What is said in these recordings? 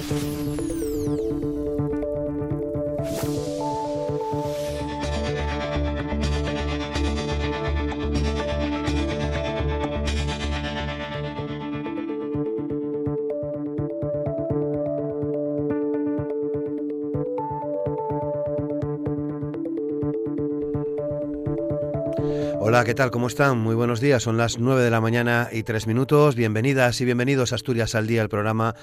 thank ¿qué tal? ¿Cómo están? Muy buenos días. Son las 9 de la mañana y 3 minutos. Bienvenidas y bienvenidos a Asturias al Día, el programa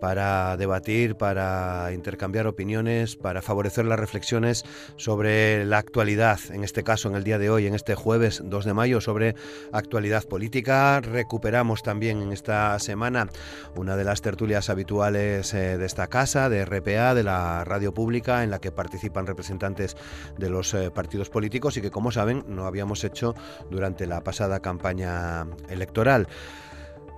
para debatir, para intercambiar opiniones, para favorecer las reflexiones sobre la actualidad, en este caso, en el día de hoy, en este jueves 2 de mayo, sobre actualidad política. Recuperamos también en esta semana una de las tertulias habituales eh, de esta casa, de RPA, de la radio pública, en la que participan representantes de los eh, partidos políticos y que, como saben, no habíamos hecho durante la pasada campaña electoral.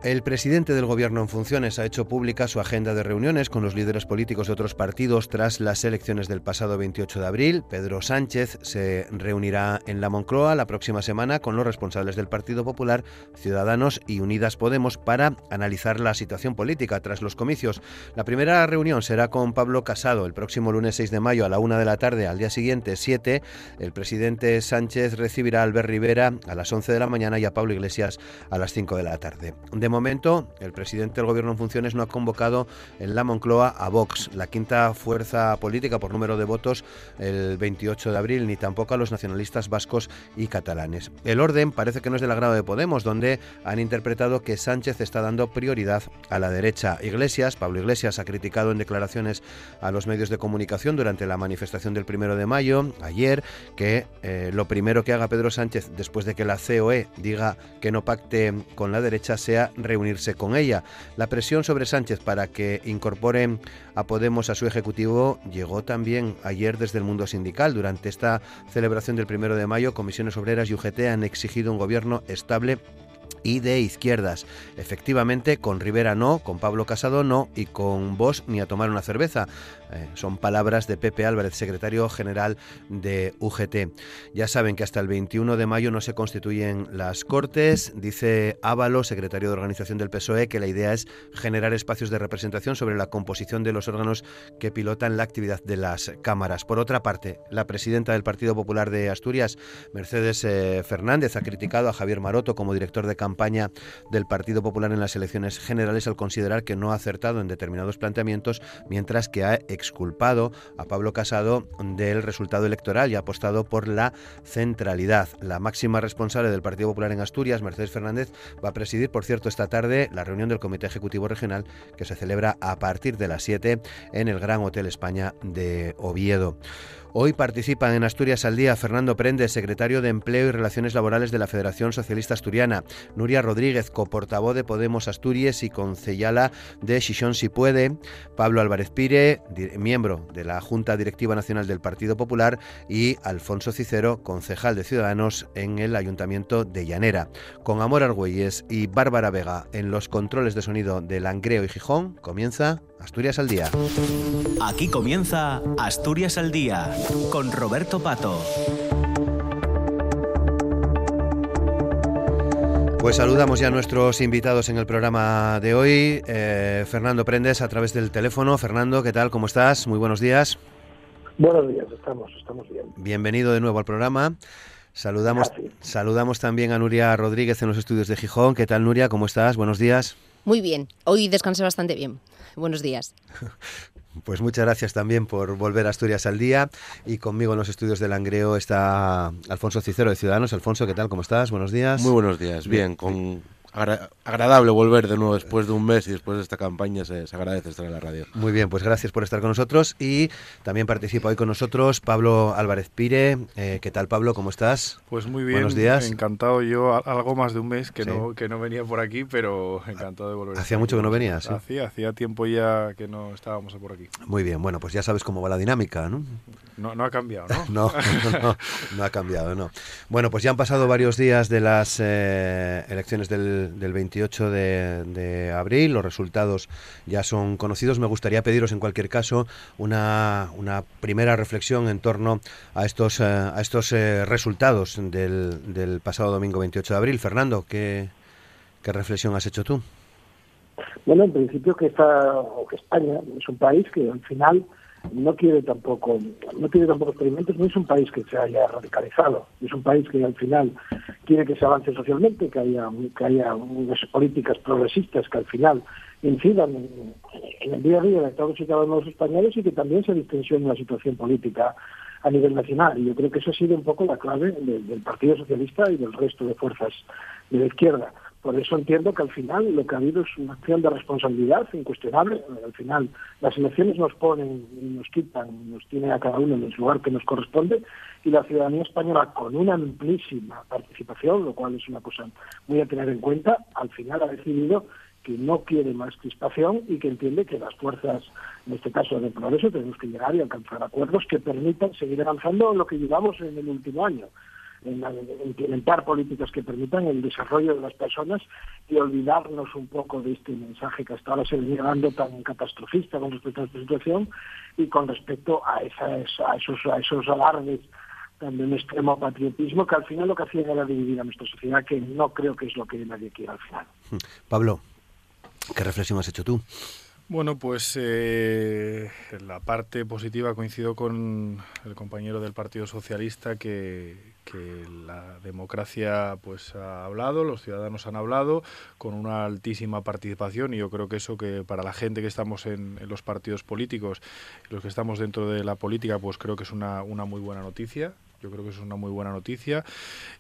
El presidente del Gobierno en funciones ha hecho pública su agenda de reuniones con los líderes políticos de otros partidos tras las elecciones del pasado 28 de abril. Pedro Sánchez se reunirá en la Moncloa la próxima semana con los responsables del Partido Popular, Ciudadanos y Unidas Podemos para analizar la situación política tras los comicios. La primera reunión será con Pablo Casado el próximo lunes 6 de mayo a la una de la tarde. Al día siguiente, 7, el presidente Sánchez recibirá a Albert Rivera a las 11 de la mañana y a Pablo Iglesias a las 5 de la tarde. De momento, el presidente del Gobierno en funciones no ha convocado en la Moncloa a Vox, la quinta fuerza política por número de votos el 28 de abril, ni tampoco a los nacionalistas vascos y catalanes. El orden parece que no es del agrado de Podemos, donde han interpretado que Sánchez está dando prioridad a la derecha. Iglesias, Pablo Iglesias, ha criticado en declaraciones a los medios de comunicación durante la manifestación del primero de mayo, ayer, que eh, lo primero que haga Pedro Sánchez después de que la COE diga que no pacte con la derecha sea reunirse con ella. La presión sobre Sánchez para que incorporen a Podemos a su ejecutivo llegó también ayer desde el mundo sindical. Durante esta celebración del primero de mayo, comisiones obreras y UGT han exigido un gobierno estable y de izquierdas. Efectivamente, con Rivera no, con Pablo Casado no y con vos ni a tomar una cerveza. Eh, son palabras de Pepe Álvarez, secretario general de UGT. Ya saben que hasta el 21 de mayo no se constituyen las Cortes. Dice Ávalo, secretario de organización del PSOE, que la idea es generar espacios de representación sobre la composición de los órganos que pilotan la actividad de las cámaras. Por otra parte, la presidenta del Partido Popular de Asturias, Mercedes eh, Fernández, ha criticado a Javier Maroto como director de campaña del Partido Popular en las elecciones generales al considerar que no ha acertado en determinados planteamientos, mientras que ha exculpado a Pablo Casado del resultado electoral y apostado por la centralidad. La máxima responsable del Partido Popular en Asturias, Mercedes Fernández, va a presidir, por cierto, esta tarde la reunión del Comité Ejecutivo Regional que se celebra a partir de las 7 en el Gran Hotel España de Oviedo. Hoy participan en Asturias al Día Fernando Prendes, secretario de Empleo y Relaciones Laborales de la Federación Socialista Asturiana, Nuria Rodríguez, coportavoz de Podemos Asturias y concejala de Xixón Si Puede, Pablo Álvarez Pire, miembro de la Junta Directiva Nacional del Partido Popular, y Alfonso Cicero, concejal de Ciudadanos en el Ayuntamiento de Llanera. Con Amor Argüelles y Bárbara Vega en los controles de sonido de Langreo y Gijón, comienza Asturias al Día. Aquí comienza Asturias al Día con Roberto Pato. Pues saludamos ya a nuestros invitados en el programa de hoy. Eh, Fernando Prendes a través del teléfono. Fernando, ¿qué tal? ¿Cómo estás? Muy buenos días. Buenos días, estamos, estamos bien. Bienvenido de nuevo al programa. Saludamos, saludamos también a Nuria Rodríguez en los estudios de Gijón. ¿Qué tal, Nuria? ¿Cómo estás? Buenos días. Muy bien. Hoy descansé bastante bien. Buenos días. Pues muchas gracias también por volver a Asturias al día. Y conmigo en los estudios de Langreo está Alfonso Cicero de Ciudadanos. Alfonso, ¿qué tal? ¿Cómo estás? Buenos días. Muy buenos días. Bien, con agradable volver de nuevo después de un mes y después de esta campaña. Se, agradece estar en la radio. Muy bien, pues gracias por estar con nosotros. Y también participa hoy con nosotros Pablo Álvarez Pire. Eh, ¿Qué tal, Pablo? ¿Cómo estás? Pues muy bien. Buenos días. Encantado. Yo algo más de un mes que, no, que no venía por aquí, pero encantado de volver. Hacía mucho que no venías. Hacía, hacía tiempo ya que no estábamos por aquí. Muy bien, bueno, pues ya sabes cómo va la dinámica, ¿no? No, no ha cambiado, ¿no? no, no, no, ha cambiado, no. Bueno, pues ya han pasado varios días de las eh, elecciones del, del 28 de, abril. Los resultados ya son conocidos. Me gustaría pediros, en cualquier caso, una, una primera reflexión en torno a estos, eh, a estos eh, resultados del, del, pasado domingo 28 de abril. Fernando, ¿qué, ¿qué reflexión has hecho tú? Bueno, en principio que, que España es un país que al final no quiere tampoco no quiere tampoco experimentos, no es un país que se haya radicalizado, es un país que al final quiere que se avance socialmente, que haya que haya unas políticas progresistas que al final incidan en, el día a día de todos y cada uno de los españoles y que también se distensione la situación política a nivel nacional. Y yo creo que eso ha sido un poco la clave del Partido Socialista y del resto de fuerzas de la izquierda. Por eso entiendo que al final lo que ha habido es una acción de responsabilidad incuestionable. Al final las elecciones nos ponen y nos quitan, nos tiene a cada uno en el lugar que nos corresponde y la ciudadanía española con una amplísima participación, lo cual es una cosa muy a tener en cuenta, al final ha decidido que no quiere más crispación y que entiende que las fuerzas, en este caso de progreso, tenemos que llegar y alcanzar acuerdos que permitan seguir avanzando en lo que llevamos en el último año en, implementar políticas que permitan el desarrollo de las personas y olvidarnos un poco de este mensaje que hasta ahora se venía dando tan catastrofista con respecto a esta situación y con respecto a, esas, a, esos, a esos alardes también extremo patriotismo que al final lo que hacían era dividir a nuestra sociedad, que no creo que es lo que nadie quiere al final. Pablo, ¿qué reflexión has hecho tú? Bueno, pues eh, la parte positiva coincido con el compañero del Partido Socialista que, la democracia pues ha hablado, los ciudadanos han hablado con una altísima participación y yo creo que eso que para la gente que estamos en, los partidos políticos, los que estamos dentro de la política, pues creo que es una, una muy buena noticia. Yo creo que eso es una muy buena noticia.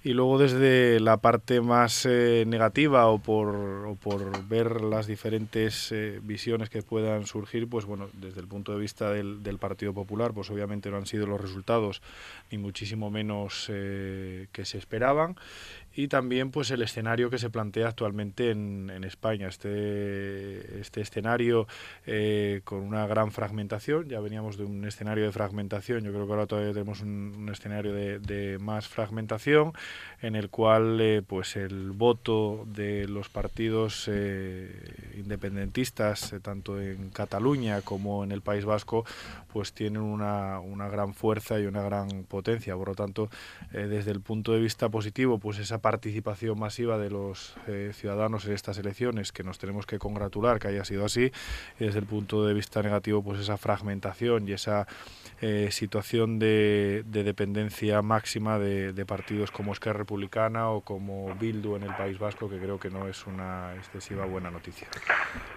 Y luego desde la parte más eh, negativa o por, o por, ver las diferentes eh, visiones que puedan surgir, pues bueno, desde el punto de vista del, Partido Popular, pues obviamente no han sido los resultados ni muchísimo menos eh, que se esperaban y también pues el escenario que se plantea actualmente en, en España. Este este escenario eh, con una gran fragmentación ya veníamos de un escenario de fragmentación yo creo que ahora todavía tenemos un, escenario de, más fragmentación en el cual eh, pues el voto de los partidos eh, independentistas tanto en Cataluña como en el País Vasco pues tienen una, una gran fuerza y una gran potencia. Por lo tanto desde el punto de vista positivo pues esa participación masiva de los eh, ciudadanos en estas elecciones, que nos tenemos que congratular que haya sido así, y desde el punto de vista negativo, pues esa fragmentación y esa eh, situación de, dependencia máxima de, partidos como Esquerra Republicana o como Bildu en el País Vasco, que creo que no es una excesiva buena noticia.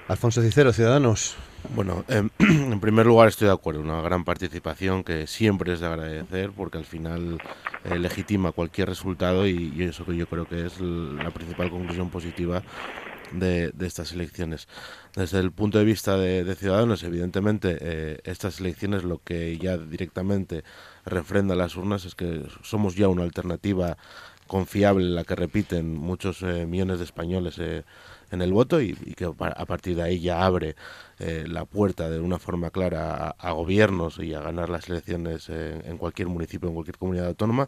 Alfonso Cicero, Ciudadanos. Bueno, em, en primer lugar estoy de acuerdo, una gran participación que siempre es de agradecer porque al final eh, legitima cualquier resultado y, y eso que yo creo que es la principal conclusión positiva de, estas elecciones. Desde el punto de vista de, Ciudadanos, evidentemente, eh, estas elecciones lo que ya directamente refrenda las urnas es que somos ya una alternativa confiable, la que repiten muchos eh, millones de españoles eh, en el voto y, que a partir de ahí ya abre la puerta de una forma clara a, gobiernos y a ganar las elecciones en cualquier municipio, en cualquier comunidad autónoma.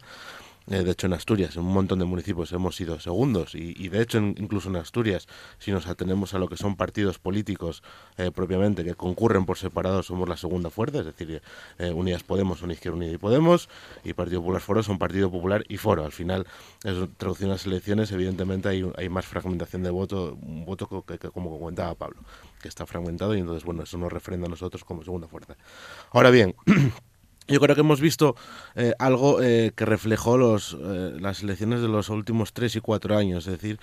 Eh, de hecho, en Asturias, en un montón de municipios hemos sido segundos y, de hecho, incluso en Asturias, si nos atenemos a lo que son partidos políticos eh, propiamente que concurren por separado, somos la segunda fuerza, es decir, eh, Unidas Podemos son Izquierda Unida y Podemos y Partido Popular Foro son Partido Popular y Foro. Al final, es traducción a las elecciones, evidentemente hay, hay más fragmentación de voto, un voto que, que, como comentaba Pablo, que está fragmentado y entonces, bueno, eso nos refrenda a nosotros como segunda fuerza. Ahora bien, Yo creo que hemos visto eh, algo eh, que reflejó los, eh, las elecciones de los últimos tres y cuatro años, es decir,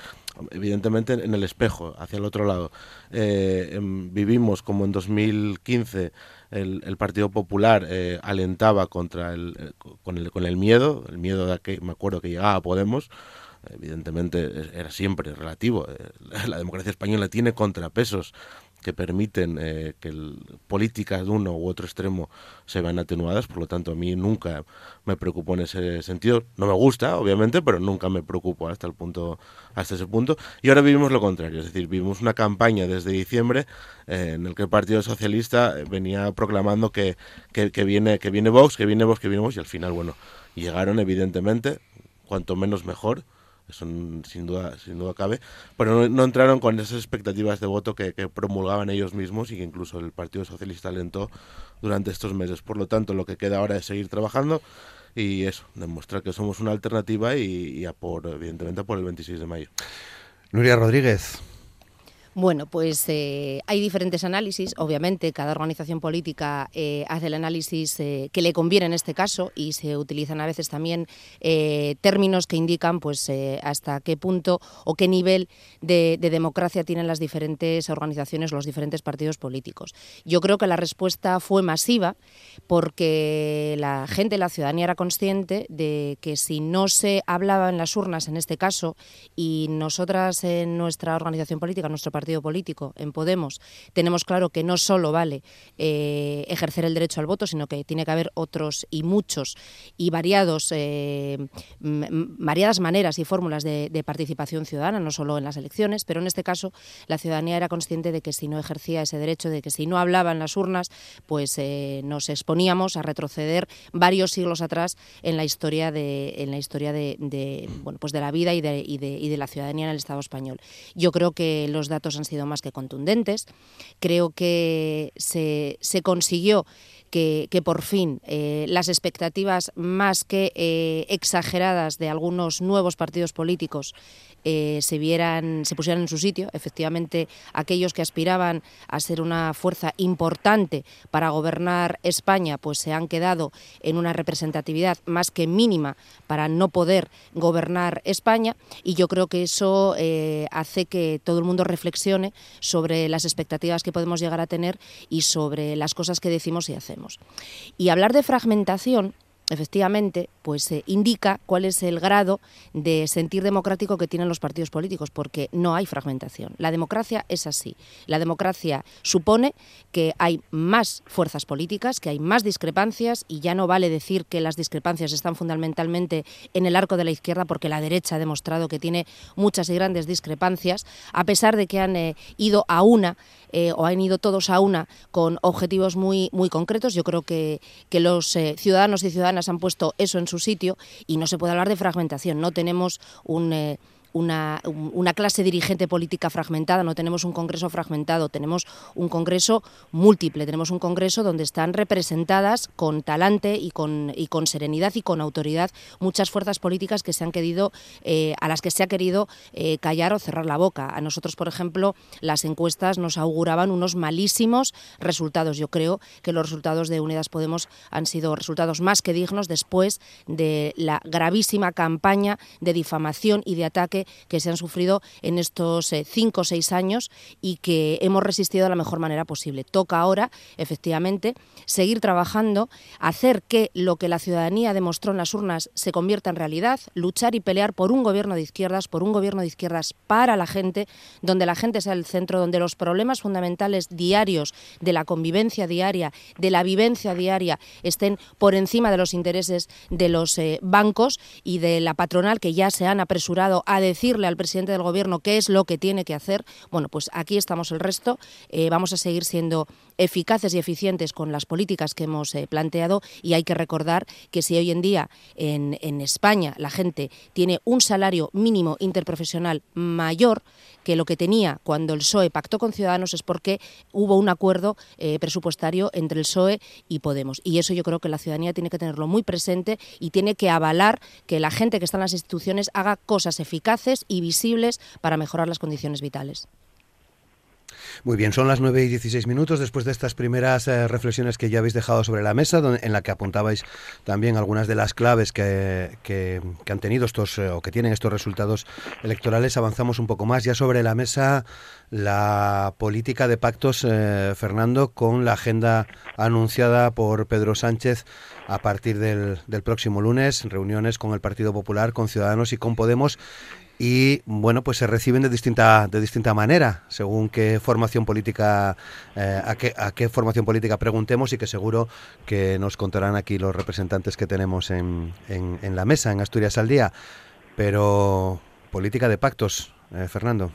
evidentemente en el espejo, hacia el otro lado. Em, vivimos como en 2015 el, el Partido Popular alentaba contra el, con, el, con el miedo, el miedo de que me acuerdo que llegaba a Podemos, evidentemente era siempre relativo. La democracia española tiene contrapesos que permiten eh, que políticas de uno u otro extremo se vean atenuadas, por lo tanto a mí nunca me preocupo en ese sentido. No me gusta, obviamente, pero nunca me preocupo hasta el punto, hasta ese punto. Y ahora vivimos lo contrario, es decir, vivimos una campaña desde diciembre eh, en el que el Partido Socialista venía proclamando que, que, viene, que viene Vox, que viene Vox, que viene Vox, y al final, bueno, llegaron evidentemente, cuanto menos mejor eso sin duda, sin duda cabe, pero no, entraron con esas expectativas de voto que, promulgaban ellos mismos y que incluso el Partido Socialista alentó durante estos meses. Por lo tanto, lo que queda ahora es seguir trabajando y eso, demostrar que somos una alternativa y, a por, evidentemente, por el 26 de mayo. Nuria Rodríguez. Bueno, pues eh, hay diferentes análisis, obviamente, cada organización política eh, hace el análisis eh, que le conviene en este caso y se utilizan a veces también términos que indican pues hasta qué punto o qué nivel de, democracia tienen las diferentes organizaciones, los diferentes partidos políticos. Yo creo que la respuesta fue masiva porque la gente, la ciudadanía era consciente de que si no se hablaba en las urnas en este caso y nosotras en nuestra organización política, nuestro partido político, en Podemos, tenemos claro que no solo vale eh, ejercer el derecho al voto, sino que tiene que haber otros y muchos y variados, eh, variadas maneras y fórmulas de, participación ciudadana, no solo en las elecciones, pero en este caso la ciudadanía era consciente de que si no ejercía ese derecho, de que si no hablaba en las urnas, pues eh, nos exponíamos a retroceder varios siglos atrás en la historia de, en la historia de, bueno, pues de la vida y de, y de la ciudadanía en el Estado español. Yo creo que los datos han sido más que contundentes. Creo que se, se consiguió que, por fin eh, las expectativas más que eh, exageradas de algunos nuevos partidos políticos eh, se vieran, se pusieran en su sitio. Efectivamente, aquellos que aspiraban a ser una fuerza importante para gobernar España, pues se han quedado en una representatividad más que mínima para no poder gobernar España. Y yo creo que eso hace que todo el mundo reflexione sobre las expectativas que podemos llegar a tener y sobre las cosas que decimos y hacemos. Y hablar de fragmentación efectivamente, pues eh, indica cuál es el grado de sentir democrático que tienen los partidos políticos, porque no hay fragmentación. La democracia es así. La democracia supone que hay más fuerzas políticas, que hay más discrepancias, y ya no vale decir que las discrepancias están fundamentalmente en el arco de la izquierda, porque la derecha ha demostrado que tiene muchas y grandes discrepancias, a pesar de que han eh, ido a una eh, o han ido todos a una con objetivos muy, muy concretos. Yo creo que, que los ciudadanos y ciudadanas han puesto eso en su sitio y no se puede hablar de fragmentación. No tenemos un... Eh, una, una, clase dirigente política fragmentada, no tenemos un Congreso fragmentado, tenemos un Congreso múltiple, tenemos un Congreso donde están representadas con talante y con, y con serenidad y con autoridad muchas fuerzas políticas que se han querido, eh, a las que se ha querido eh, callar o cerrar la boca. A nosotros, por ejemplo, las encuestas nos auguraban unos malísimos resultados. Yo creo que los resultados de Unidas Podemos han sido resultados más que dignos después de la gravísima campaña de difamación y de ataque que se han sufrido en estos eh, cinco o seis años y que hemos resistido de la mejor manera posible. Toca ahora, efectivamente, seguir trabajando, hacer que lo que la ciudadanía demostró en las urnas se convierta en realidad, luchar y pelear por un gobierno de izquierdas, por un gobierno de izquierdas para la gente, donde la gente sea el centro, donde los problemas fundamentales diarios de la convivencia diaria, de la vivencia diaria, estén por encima de los intereses de los eh, bancos y de la patronal que ya se han apresurado a decirle al presidente del gobierno qué es lo que tiene que hacer, bueno, pues aquí estamos el resto. Eh, vamos a seguir siendo eficaces y eficientes con las políticas que hemos eh, planteado y hay que recordar que si hoy en día en, España la gente tiene un salario mínimo interprofesional mayor que lo que tenía cuando el PSOE pactó con Ciudadanos es porque hubo un acuerdo eh, presupuestario entre el PSOE y Podemos. Y eso yo creo que la ciudadanía tiene que tenerlo muy presente y tiene que avalar que la gente que está en las instituciones haga cosas eficaces y visibles para mejorar las condiciones vitales. Muy bien, son las 9 y 16 minutos después de estas primeras eh, reflexiones que ya habéis dejado sobre la mesa, en la que apuntabais también algunas de las claves que, que, han tenido estos eh, o que tienen estos resultados electorales. Avanzamos un poco más ya sobre la mesa la política de pactos, eh, Fernando, con la agenda anunciada por Pedro Sánchez a partir del, del próximo lunes, reuniones con el Partido Popular, con Ciudadanos y con Podemos y bueno pues se reciben de distinta de distinta manera según qué formación política eh, a, qué, a qué formación política preguntemos y que seguro que nos contarán aquí los representantes que tenemos en, en, la mesa en Asturias al día. Pero política de pactos eh, Fernando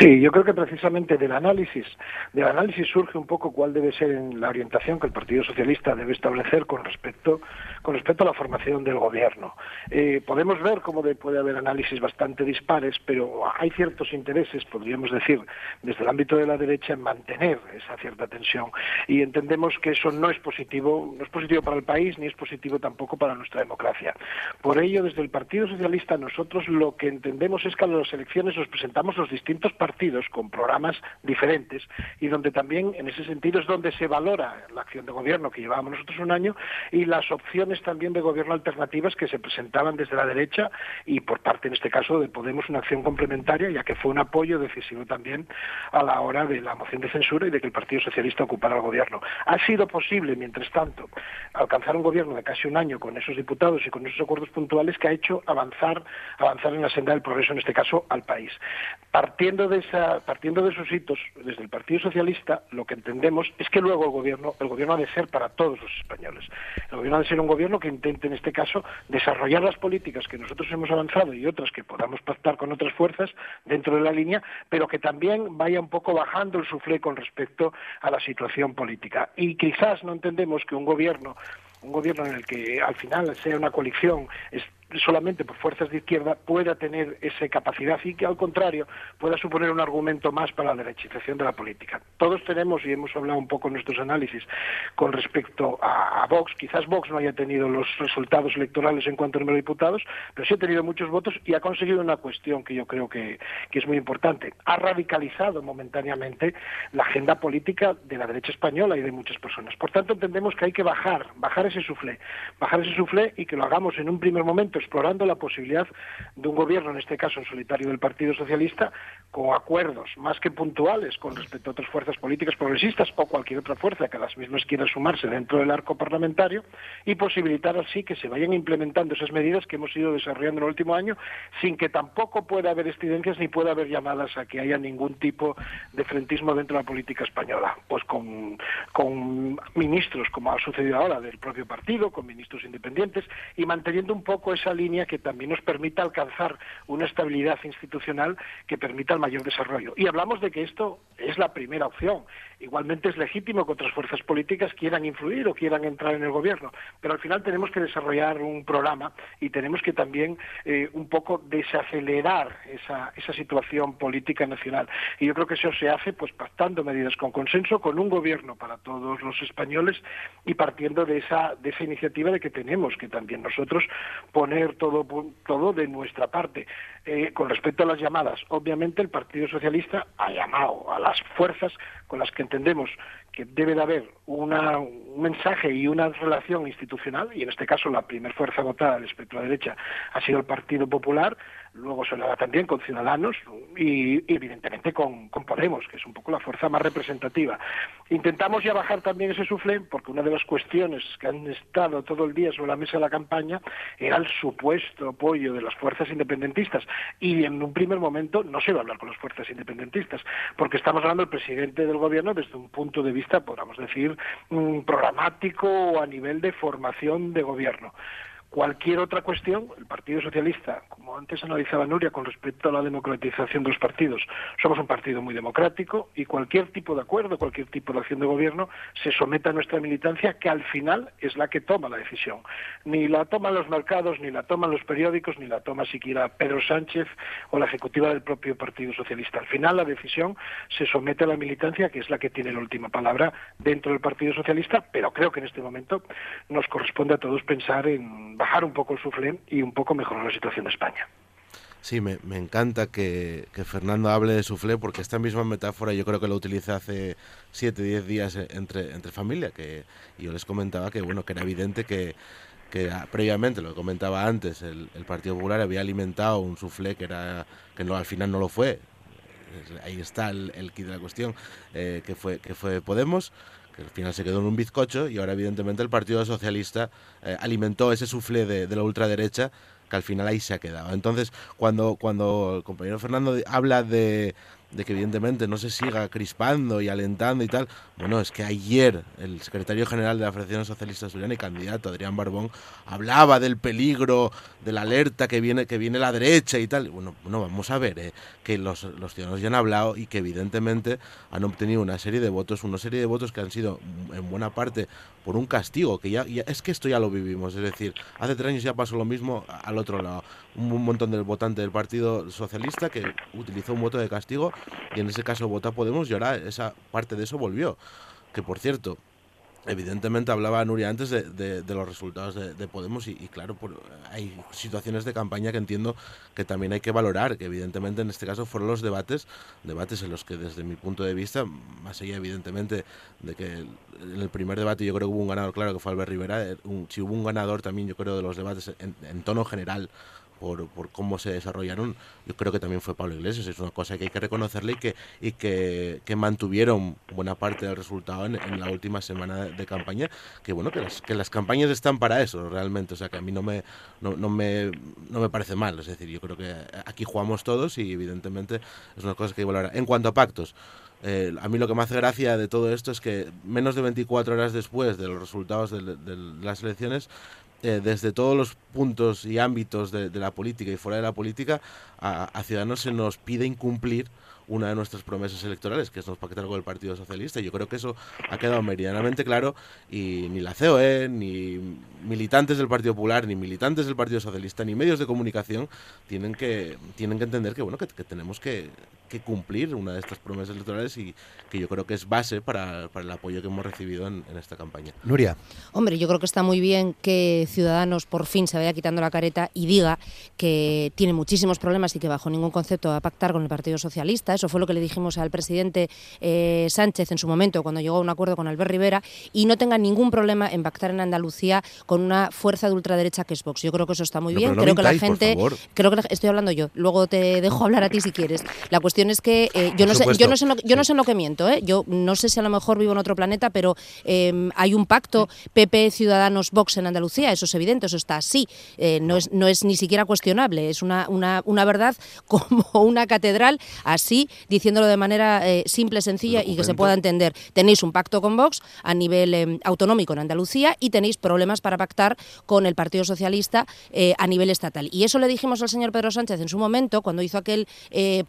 Sí, yo creo que precisamente del análisis, del análisis surge un poco cuál debe ser la orientación que el Partido Socialista debe establecer con respecto, con respecto a la formación del gobierno. Eh, podemos ver cómo puede haber análisis bastante dispares, pero hay ciertos intereses, podríamos decir, desde el ámbito de la derecha en mantener esa cierta tensión. Y entendemos que eso no es positivo, no es positivo para el país ni es positivo tampoco para nuestra democracia. Por ello, desde el Partido Socialista nosotros lo que entendemos es que a las elecciones nos presentamos los distintos partidos partidos con programas diferentes y donde también en ese sentido es donde se valora la acción de gobierno que llevábamos nosotros un año y las opciones también de gobierno alternativas que se presentaban desde la derecha y por parte en este caso de Podemos una acción complementaria ya que fue un apoyo decisivo también a la hora de la moción de censura y de que el Partido Socialista ocupara el gobierno. Ha sido posible, mientras tanto, alcanzar un gobierno de casi un año con esos diputados y con esos acuerdos puntuales que ha hecho avanzar, avanzar en la senda del progreso, en este caso, al país. Partiendo de, esa, partiendo de esos hitos, desde el Partido Socialista, lo que entendemos es que luego el gobierno, el gobierno ha de ser para todos los españoles. El gobierno ha de ser un gobierno que intente, en este caso, desarrollar las políticas que nosotros hemos avanzado y otras que podamos pactar con otras fuerzas dentro de la línea, pero que también vaya un poco bajando el suflé con respecto a la situación política. Y quizás no entendemos que un gobierno un gobierno en el que al final sea una coalición solamente por fuerzas de izquierda pueda tener esa capacidad y que al contrario pueda suponer un argumento más para la derechización de la política. Todos tenemos, y hemos hablado un poco en nuestros análisis con respecto a, Vox, quizás Vox no haya tenido los resultados electorales en cuanto a número de diputados, pero sí ha tenido muchos votos y ha conseguido una cuestión que yo creo que, que es muy importante. Ha radicalizado momentáneamente la agenda política de la derecha española y de muchas personas. Por tanto, entendemos que hay que bajar, bajar ese suflé, bajar ese suflé y que lo hagamos en un primer momento explorando la posibilidad de un gobierno, en este caso en solitario del Partido Socialista, con acuerdos más que puntuales con respecto a otras fuerzas políticas progresistas o cualquier otra fuerza que a las mismas quiera sumarse dentro del arco parlamentario y posibilitar así que se vayan implementando esas medidas que hemos ido desarrollando en el último año sin que tampoco pueda haber excedencias ni pueda haber llamadas a que haya ningún tipo de frentismo dentro de la política española. Pues con, con ministros, como ha sucedido ahora, del propio partido, con ministros independientes y manteniendo un poco esa línea que también nos permita alcanzar una estabilidad institucional que permita el mayor desarrollo. Y hablamos de que esto es la primera opción. Igualmente es legítimo que otras fuerzas políticas quieran influir o quieran entrar en el gobierno, pero al final tenemos que desarrollar un programa y tenemos que también eh, un poco desacelerar esa, esa situación política nacional. Y yo creo que eso se hace pues pactando medidas con consenso, con un gobierno para todos los españoles y partiendo de esa, de esa iniciativa de que tenemos que también nosotros poner todo, todo de nuestra parte. Eh, con respecto a las llamadas, obviamente el Partido Socialista ha llamado a las fuerzas con las que entendemos que debe de haber un mensaje y una relación institucional, y en este caso la primera fuerza votada del espectro de derecha ha sido el Partido Popular, luego se lo también con Ciudadanos y, evidentemente con, Podemos, que es un poco la fuerza más representativa. Intentamos ya bajar también ese suflé, porque una de las cuestiones que han estado todo el día sobre la mesa de la campaña era el supuesto apoyo de las fuerzas independentistas, y en un primer momento no se va a hablar con las fuerzas independentistas, porque estamos hablando del presidente del gobierno desde un punto de vista, podríamos decir, mm, programático o a nivel de formación de gobierno. Cualquier otra cuestión, el Partido Socialista, como antes analizaba Nuria con respecto a la democratización de los partidos, somos un partido muy democrático y cualquier tipo de acuerdo, cualquier tipo de acción de gobierno se somete a nuestra militancia que al final es la que toma la decisión. Ni la toman los mercados, ni la toman los periódicos, ni la toma siquiera Pedro Sánchez o la ejecutiva del propio Partido Socialista. Al final la decisión se somete a la militancia que es la que tiene la última palabra dentro del Partido Socialista, pero creo que en este momento nos corresponde a todos pensar en bajar un poco el suflé y un poco mejorar la situación de España. Sí, me, encanta que, Fernando hable de suflé porque esta misma metáfora yo creo que lo utilicé hace 7, 10 días entre, entre familia, que yo les comentaba que bueno que era evidente que, que previamente, lo comentaba antes, el, Partido Popular había alimentado un suflé que, era, que no, al final no lo fue. Ahí está el, el kit de la cuestión, eh, que, fue, que fue Podemos al final se quedó en un bizcocho y ahora evidentemente el Partido Socialista eh, alimentó ese suflé de, de, la ultraderecha que al final ahí se ha quedado. Entonces, cuando, cuando el compañero Fernando habla de, de que evidentemente no se siga crispando y alentando y tal. Bueno, es que ayer el secretario general de la Federación Socialista Asturiana y candidato Adrián Barbón hablaba del peligro, de la alerta que viene que viene la derecha y tal. Bueno, bueno vamos a ver eh, que los, los ciudadanos ya han hablado y que evidentemente han obtenido una serie de votos, una serie de votos que han sido en buena parte por un castigo, que ya, es que esto ya lo vivimos, es decir, hace tres años ya pasó lo mismo al otro lado. Un, montón del votante del Partido Socialista que utilizó un voto de castigo y en ese caso vota Podemos y ahora esa parte de eso volvió. Que por cierto, Evidentemente hablaba Nuria antes de, los resultados de, Podemos y, claro, hay situaciones de campaña que entiendo que también hay que valorar, que evidentemente en este caso fueron los debates, debates en los que desde mi punto de vista, más allá evidentemente de que en el primer debate yo creo que hubo un ganador, claro que fue Albert Rivera, eh, si hubo un ganador también yo creo de los debates en tono general por, por, cómo se desarrollaron, yo creo que también fue Pablo Iglesias. Es una cosa que hay que reconocerle y que, y que, que mantuvieron buena parte del resultado en, la última semana de, campaña. Que bueno, que las, que las campañas están para eso realmente. O sea, que a mí no me, no, no, me, no me parece mal. Es decir, yo creo que aquí jugamos todos y evidentemente es una cosa que hay que valorar. En cuanto a pactos, eh, a mí lo que me hace gracia de todo esto es que menos de 24 horas después de los resultados de, de las elecciones, eh, desde todos los puntos y ámbitos de, la política y fuera de la política, a, Ciudadanos se nos pide incumplir una de nuestras promesas electorales, que es nos pactar con el Partido Socialista. Yo creo que eso ha quedado meridianamente claro y ni la COE, ni militantes del Partido Popular, ni militantes del Partido Socialista, ni medios de comunicación tienen que, tienen que entender que, bueno, que tenemos que, que cumplir una de estas promesas electorales y que yo creo que es base para, el apoyo que hemos recibido en, esta campaña. Nuria. Hombre, yo creo que está muy bien que Ciudadanos por fin se vaya quitando la careta y diga que tiene muchísimos problemas y que bajo ningún concepto va a pactar con el Partido Socialista. Eso fue lo que le dijimos al presidente eh, Sánchez en su momento cuando llegó a un acuerdo con Albert Rivera y no tenga ningún problema en pactar en Andalucía con una fuerza de ultraderecha que es Vox. Yo creo que eso está muy bien. creo que la gente, creo que estoy hablando yo. Luego te dejo hablar a ti si quieres. La cuestión es que eh, yo, no sé, yo, no sé, yo no sé en lo que miento, ¿eh? yo no sé si a lo mejor vivo en otro planeta, pero em, hay un pacto PP, Ciudadanos, Vox en Andalucía, eso es evidente, eso está así, eh, no, es, no es ni siquiera cuestionable, es una, una, una verdad como una catedral, así, diciéndolo de manera simple, sencilla y que se pueda entender. Tenéis un pacto con Vox a nivel em, autonómico en Andalucía y tenéis problemas para pactar con el Partido Socialista a nivel estatal. Y eso le dijimos al señor Pedro Sánchez en su momento, cuando hizo aquel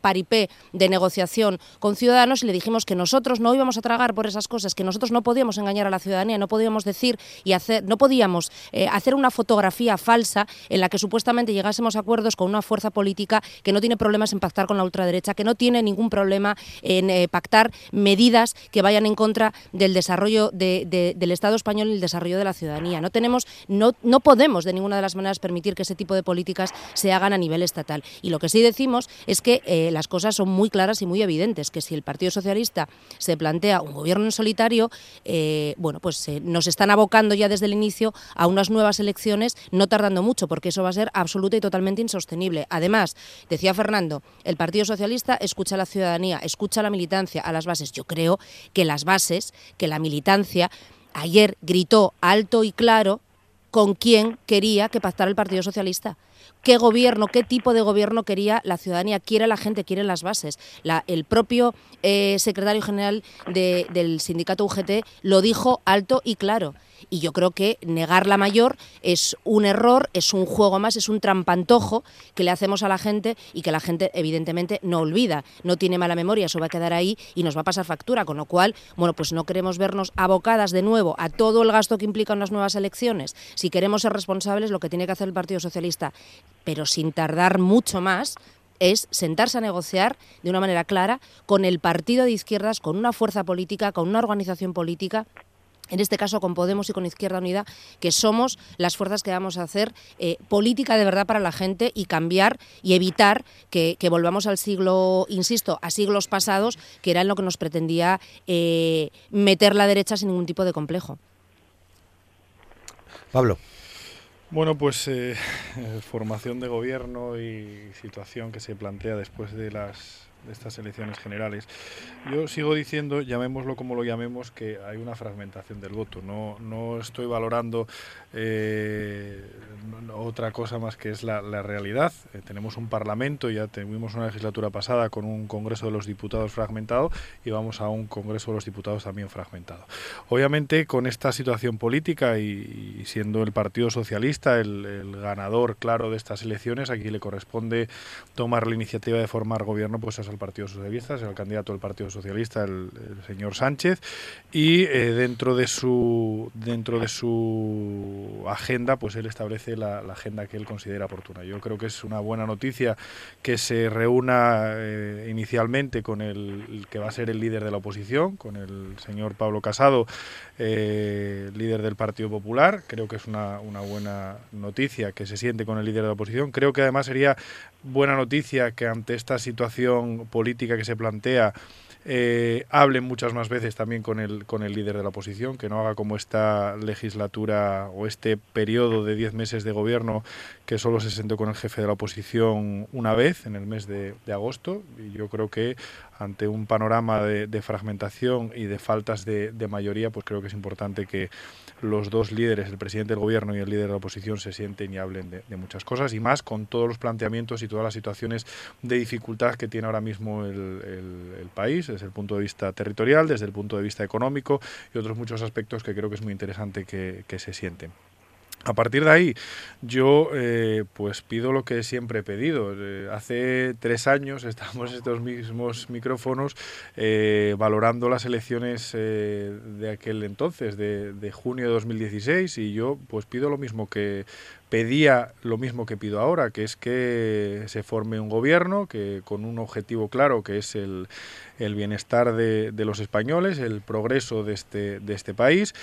paripé de negociación con Ciudadanos y le dijimos que nosotros no íbamos a tragar por esas cosas, que nosotros no podíamos engañar a la ciudadanía, no podíamos decir y hacer, no podíamos eh, hacer una fotografía falsa en la que supuestamente llegásemos a acuerdos con una fuerza política que no tiene problemas en pactar con la ultraderecha, que no tiene ningún problema en eh, pactar medidas que vayan en contra del desarrollo del Estado español y el desarrollo de la ciudadanía. No tenemos, no, no podemos de ninguna de las maneras permitir que ese tipo de políticas se hagan a nivel estatal. Y lo que sí decimos es que eh, las cosas son muy claras y muy evidentes, que si el Partido Socialista se plantea un gobierno en solitario, eh, bueno, pues eh, nos están abocando ya desde el inicio a unas nuevas elecciones, no tardando mucho, porque eso va a ser absoluta y totalmente insostenible. Además, decía Fernando, el Partido Socialista escucha a la ciudadanía, escucha a la militancia, a las bases. Yo creo que las bases, que la militancia ayer gritó alto y claro con quién quería que pactara el Partido Socialista qué gobierno, qué tipo de gobierno quería la ciudadanía, quiere la gente, quiere las bases. el propio eh, secretario general del sindicato UGT lo dijo alto y claro. Y yo creo que negar la mayor es un error, es un juego más, es un trampantojo que le hacemos a la gente y que la gente evidentemente no olvida, no tiene mala memoria, eso va a quedar ahí y nos va a pasar factura, con lo cual, bueno, pues no queremos vernos abocadas de nuevo a todo el gasto que implican las nuevas elecciones. Si queremos ser responsables, lo que tiene que hacer el Partido Socialista, pero sin tardar mucho más, es sentarse a negociar de una manera clara con el partido de izquierdas, con una fuerza política, con una organización política en este caso con Podemos y con Izquierda Unida, que somos las fuerzas que vamos a hacer eh, política de verdad para la gente y cambiar y evitar que, volvamos al siglo, insisto, a siglos pasados, que era en lo que nos pretendía eh, meter la derecha sin ningún tipo de complejo. Pablo. Bueno, pues eh, formación de gobierno y situación que se plantea después de las de estas elecciones generales. Yo sigo diciendo, llamémoslo como lo llamemos, que hay una fragmentación del voto. No, no estoy valorando eh, otra cosa más que es la, realidad. Eh, tenemos un Parlamento, ya tuvimos una legislatura pasada con un Congreso de los Diputados fragmentado y vamos a un Congreso de los Diputados también fragmentado. Obviamente, con esta situación política y, siendo el Partido Socialista el, ganador claro de estas elecciones, aquí le corresponde tomar la iniciativa de formar gobierno, pues es al Partido Socialista, es el candidato del Partido Socialista, el, señor Sánchez, y eh, dentro de su dentro de su agenda, pues él establece la, agenda que él considera oportuna. Yo creo que es una buena noticia que se reúna eh, inicialmente con el, que va a ser el líder de la oposición, con el señor Pablo Casado, eh, líder del Partido Popular. Creo que es una buena noticia que se siente con el líder de la oposición. Creo que además sería buena noticia que ante esta situación política que se plantea eh, hablen muchas más veces también con el, con el líder de la oposición, que no haga como esta legislatura o este periodo de 10 meses de gobierno que solo se sentó con el jefe de la oposición una vez en el mes de, agosto. Y yo creo que ante un panorama de, fragmentación y de faltas de, mayoría, pues creo que es importante que los dos líderes, el presidente del gobierno y el líder de la oposición, se sienten y hablen de, muchas cosas y más con todos los planteamientos y todas las situaciones de dificultad que tiene ahora mismo el, país, desde el punto de vista territorial, desde el punto de vista económico y otros muchos aspectos que creo que es muy interesante que se sienten. A partir de ahí, yo eh, pues pido lo que siempre he pedido. Eh, hace tres años estamos estos mismos micrófonos eh, valorando las elecciones de aquel entonces, de, de, junio de 2016, y yo pues pido lo mismo que pedía lo mismo que pido ahora, que es que se forme un gobierno que con un objetivo claro, que es el, el bienestar de, de los españoles, el progreso de este, de este país